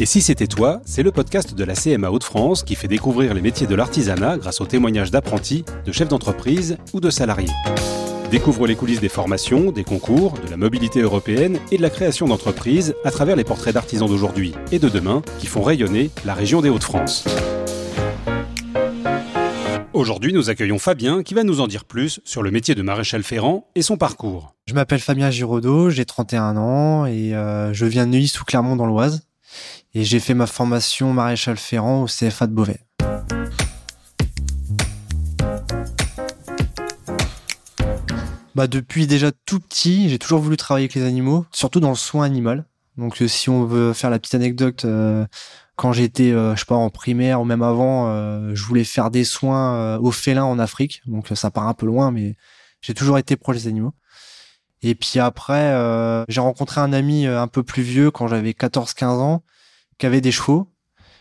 Et si c'était toi, c'est le podcast de la CMA Hauts-de-France qui fait découvrir les métiers de l'artisanat grâce aux témoignages d'apprentis, de chefs d'entreprise ou de salariés. Découvre les coulisses des formations, des concours, de la mobilité européenne et de la création d'entreprises à travers les portraits d'artisans d'aujourd'hui et de demain qui font rayonner la région des Hauts-de-France. Aujourd'hui, nous accueillons Fabien qui va nous en dire plus sur le métier de maréchal ferrant et son parcours. Je m'appelle Fabien Giraudot, j'ai 31 ans et euh, je viens de Neuilly sous Clermont dans l'Oise et j'ai fait ma formation maréchal ferrant au CFA de Beauvais. Bah depuis déjà tout petit, j'ai toujours voulu travailler avec les animaux, surtout dans le soin animal. Donc euh, si on veut faire la petite anecdote, euh, quand j'étais, euh, je sais pas, en primaire ou même avant, je voulais faire des soins aux félins en Afrique. Donc ça part un peu loin, mais j'ai toujours été proche des animaux. Et puis après, j'ai rencontré un ami un peu plus vieux quand j'avais 14-15 ans qui avait des chevaux.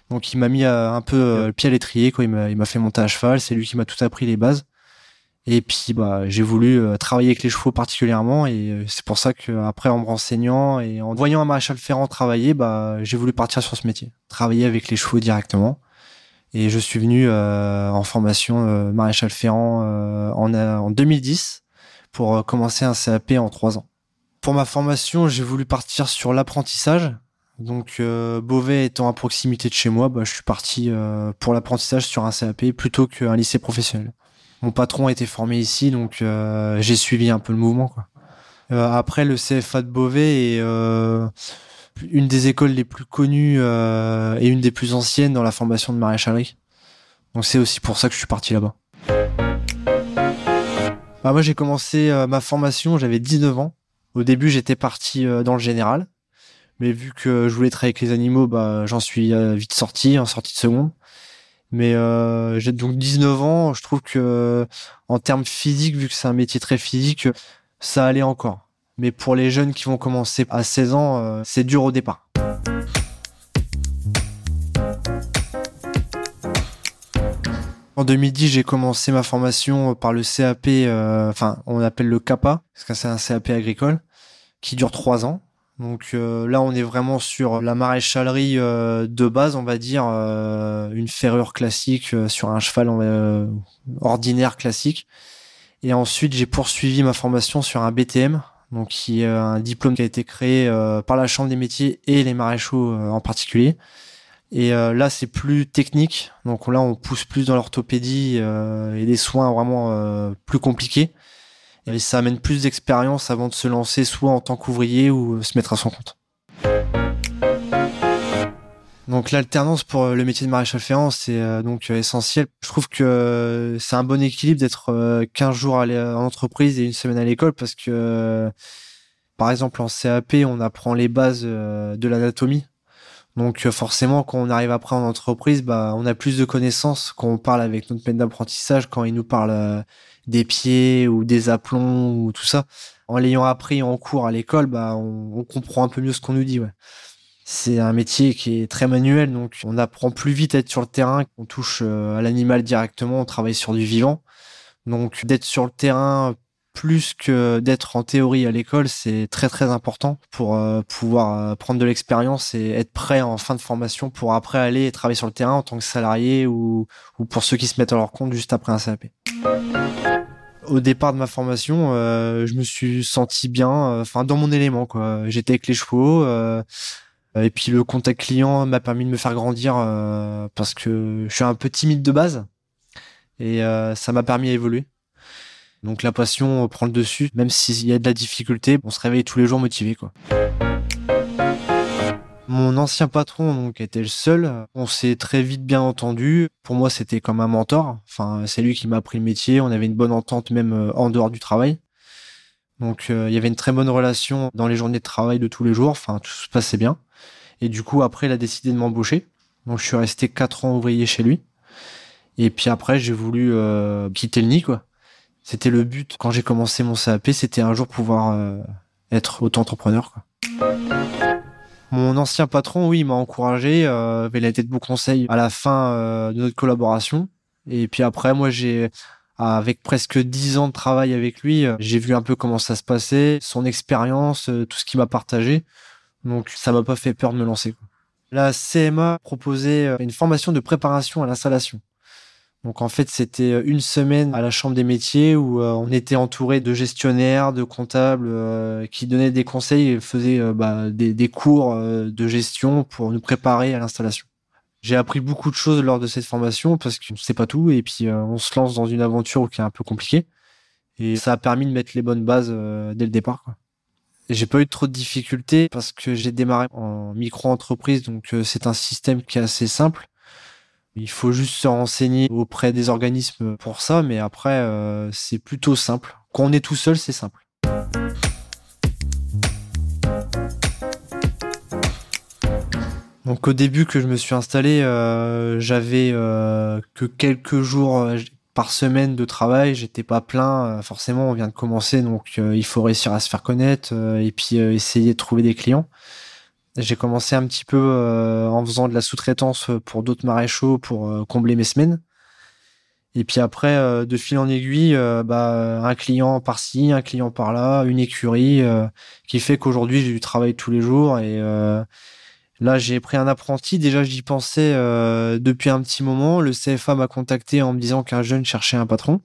Donc il m'a mis euh, un peu euh, le pied à l'étrier, quoi. Il m'a fait monter à cheval. C'est lui qui m'a tout appris les bases. Et puis bah j'ai voulu euh, travailler avec les chevaux particulièrement et c'est pour ça que après en me renseignant et en voyant un maréchal ferrant travailler, bah j'ai voulu partir sur ce métier, travailler avec les chevaux directement. Et je suis venu en formation maréchal ferrant en, en 2010 pour commencer un CAP en trois ans. Pour ma formation, j'ai voulu partir sur l'apprentissage donc euh, Beauvais étant à proximité de chez moi, bah, je suis parti euh, pour l'apprentissage sur un CAP plutôt qu'un lycée professionnel. Mon patron a été formé ici, donc euh, j'ai suivi un peu le mouvement. Après, le CFA de Beauvais est une des écoles les plus connues et une des plus anciennes dans la formation de maréchalerie. Donc c'est aussi pour ça que je suis parti là-bas. Bah, moi j'ai commencé ma formation, j'avais 19 ans. Au début j'étais parti dans le général mais vu que je voulais travailler avec les animaux, bah, j'en suis euh, vite sorti, en sortie de seconde. Mais euh, j'ai donc 19 ans, je trouve que en termes physiques, vu que c'est un métier très physique, ça allait encore. Mais pour les jeunes qui vont commencer à 16 ans, euh, c'est dur au départ. En 2010, j'ai commencé ma formation par le CAP, enfin on appelle le CAPA, parce que c'est un CAP agricole, qui dure trois ans. Donc euh, là, on est vraiment sur la maréchalerie euh, de base, on va dire, euh, une ferrure classique sur un cheval ordinaire classique. Et ensuite, j'ai poursuivi ma formation sur un BTM, donc qui est un diplôme qui a été créé par la Chambre des métiers et les maréchaux en particulier. Et là, c'est plus technique, donc là, on pousse plus dans l'orthopédie et des soins vraiment plus compliqués. Et ça amène plus d'expérience avant de se lancer soit en tant qu'ouvrier ou se mettre à son compte. Donc l'alternance pour le métier de maréchal ferrant, c'est euh, donc essentiel. Je trouve que c'est un bon équilibre d'être 15 euh, jours en entreprise et une semaine à l'école parce que par exemple en CAP, on apprend les bases euh, de l'anatomie. Donc forcément, quand on arrive après en entreprise, bah, on a plus de connaissances quand on parle avec notre maître d'apprentissage, quand il nous parle des pieds ou des aplombs ou tout ça. En l'ayant appris en cours à l'école, bah, on, comprend un peu mieux ce qu'on nous dit. C'est un métier qui est très manuel, donc on apprend plus vite à être sur le terrain. On touche euh, à l'animal directement, on travaille sur du vivant. Donc d'être sur le terrain plus que d'être en théorie à l'école, c'est très très important pour euh, pouvoir euh, prendre de l'expérience et être prêt en fin de formation pour après aller travailler sur le terrain en tant que salarié ou, ou pour ceux qui se mettent à leur compte juste après un CAP au départ de ma formation, euh, je me suis senti bien, enfin dans mon élément quoi. J'étais avec les chevaux et puis le contact client m'a permis de me faire grandir parce que je suis un peu timide de base et ça m'a permis d'évoluer. Donc la passion prend le dessus, même s'il y a de la difficulté, on se réveille tous les jours motivé quoi. Mon ancien patron donc était le seul. On s'est très vite bien entendu. Pour moi, c'était comme un mentor. Enfin, c'est lui qui m'a appris le métier. On avait une bonne entente même euh, en dehors du travail. Donc, euh, il y avait une très bonne relation dans les journées de travail de tous les jours. Enfin, tout se passait bien. Et du coup, après, il a décidé de m'embaucher. Donc, je suis resté quatre ans ouvrier chez lui. Et puis après, j'ai voulu euh, quitter le nid, quoi. C'était le but quand j'ai commencé mon CAP, c'était un jour pouvoir être auto-entrepreneur. Mon ancien patron, oui, m'a encouragé, euh, il a été de bons conseils à la fin euh, de notre collaboration. Et puis après, moi, j'ai, avec presque dix ans de travail avec lui, euh, j'ai vu un peu comment ça se passait, son expérience, euh, tout ce qu'il m'a partagé. Donc, ça m'a pas fait peur de me lancer. La CMA proposait une formation de préparation à l'installation. Donc en fait, c'était une semaine à la Chambre des métiers où on était entouré de gestionnaires, de comptables qui donnaient des conseils et faisaient bah, des, cours de gestion pour nous préparer à l'installation. J'ai appris beaucoup de choses lors de cette formation parce qu'on ne sait pas tout et puis on se lance dans une aventure qui est un peu compliquée. Et ça a permis de mettre les bonnes bases euh, dès le départ. J'ai pas eu trop de difficultés parce que j'ai démarré en micro-entreprise, donc euh, c'est un système qui est assez simple. Il faut juste se renseigner auprès des organismes pour ça, mais après, euh, c'est plutôt simple. Quand on est tout seul, c'est simple. Donc au début que je me suis installé, euh, j'avais euh, que quelques jours par semaine de travail, j'étais pas plein. Forcément, on vient de commencer, donc il faut réussir à se faire connaître et puis essayer de trouver des clients. J'ai commencé un petit peu en faisant de la sous-traitance pour d'autres maréchaux pour combler mes semaines. Et puis après, de fil en aiguille, bah, un client par-ci, un client par-là, une écurie, qui fait qu'aujourd'hui j'ai du travail tous les jours et Là, j'ai pris un apprenti. Déjà, j'y pensais euh, depuis un petit moment. Le CFA m'a contacté en me disant qu'un jeune cherchait un patron.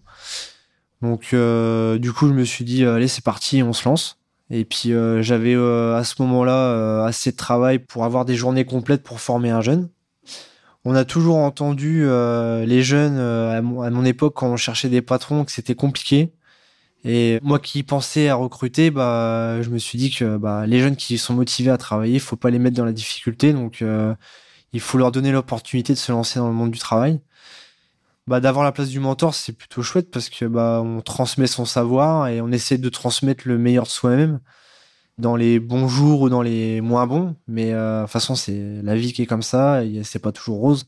Donc, euh, du coup, je me suis dit, allez, c'est parti, on se lance. Et puis, euh, j'avais à ce moment-là assez de travail pour avoir des journées complètes pour former un jeune. On a toujours entendu les jeunes à mon époque quand on cherchait des patrons que c'était compliqué et moi qui pensais à recruter, bah, je me suis dit que bah, les jeunes qui sont motivés à travailler, il faut pas les mettre dans la difficulté. Donc, euh, il faut leur donner l'opportunité de se lancer dans le monde du travail. Bah, d'avoir la place du mentor, c'est plutôt chouette parce que bah, on transmet son savoir et on essaie de transmettre le meilleur de soi-même dans les bons jours ou dans les moins bons. Mais euh, de toute façon, c'est la vie qui est comme ça et c'est pas toujours rose.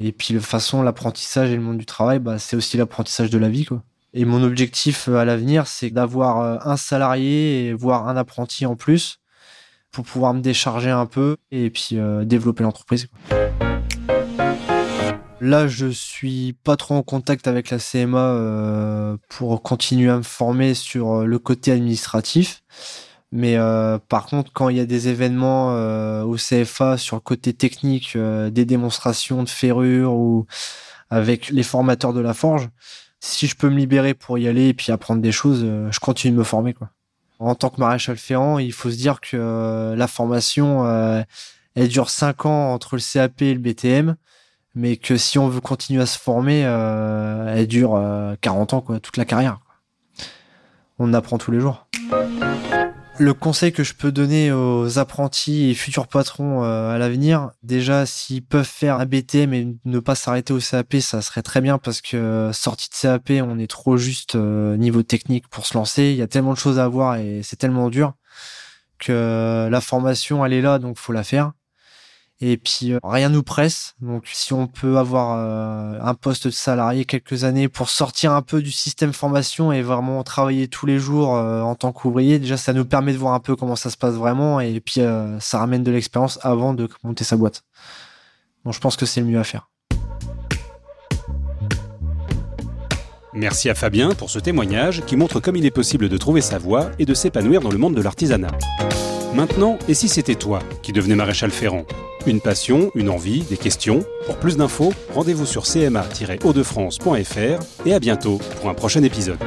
Et puis, de façon, l'apprentissage et le monde du travail, bah, c'est aussi l'apprentissage de la vie. Et mon objectif euh, à l'avenir, c'est d'avoir euh, un salarié et voire un apprenti en plus pour pouvoir me décharger un peu et puis développer l'entreprise. Là, je suis pas trop en contact avec la CMA pour continuer à me former sur le côté administratif. Mais par contre, quand il y a des événements au CFA sur le côté technique, des démonstrations de ferrure ou avec les formateurs de la forge, si je peux me libérer pour y aller et puis apprendre des choses, euh, je continue de me former. En tant que maréchal ferrant, il faut se dire que euh, la formation, euh, elle dure 5 ans entre le CAP et le BTM, mais que si on veut continuer à se former, elle dure 40 ans, quoi, toute la carrière. On apprend tous les jours le conseil que je peux donner aux apprentis et futurs patrons euh, à l'avenir, déjà, s'ils peuvent faire un BTM et ne pas s'arrêter au CAP, ça serait très bien parce que euh, sorti de CAP, on est trop juste euh, niveau technique pour se lancer. Il y a tellement de choses à voir et c'est tellement dur que la formation, elle est là, donc faut la faire. Et puis euh, rien nous presse. Donc si on peut avoir euh, un poste de salarié quelques années pour sortir un peu du système formation et vraiment travailler tous les jours euh, en tant qu'ouvrier, déjà ça nous permet de voir un peu comment ça se passe vraiment et puis ça ramène de l'expérience avant de monter sa boîte. Donc je pense que c'est le mieux à faire. Merci à Fabien pour ce témoignage qui montre comme il est possible de trouver sa voie et de s'épanouir dans le monde de l'artisanat. Maintenant, et si c'était toi qui devenais maréchal ferrant Une passion, une envie, des questions Pour plus d'infos, rendez-vous sur cma-hautdefrance.fr et à bientôt pour un prochain épisode.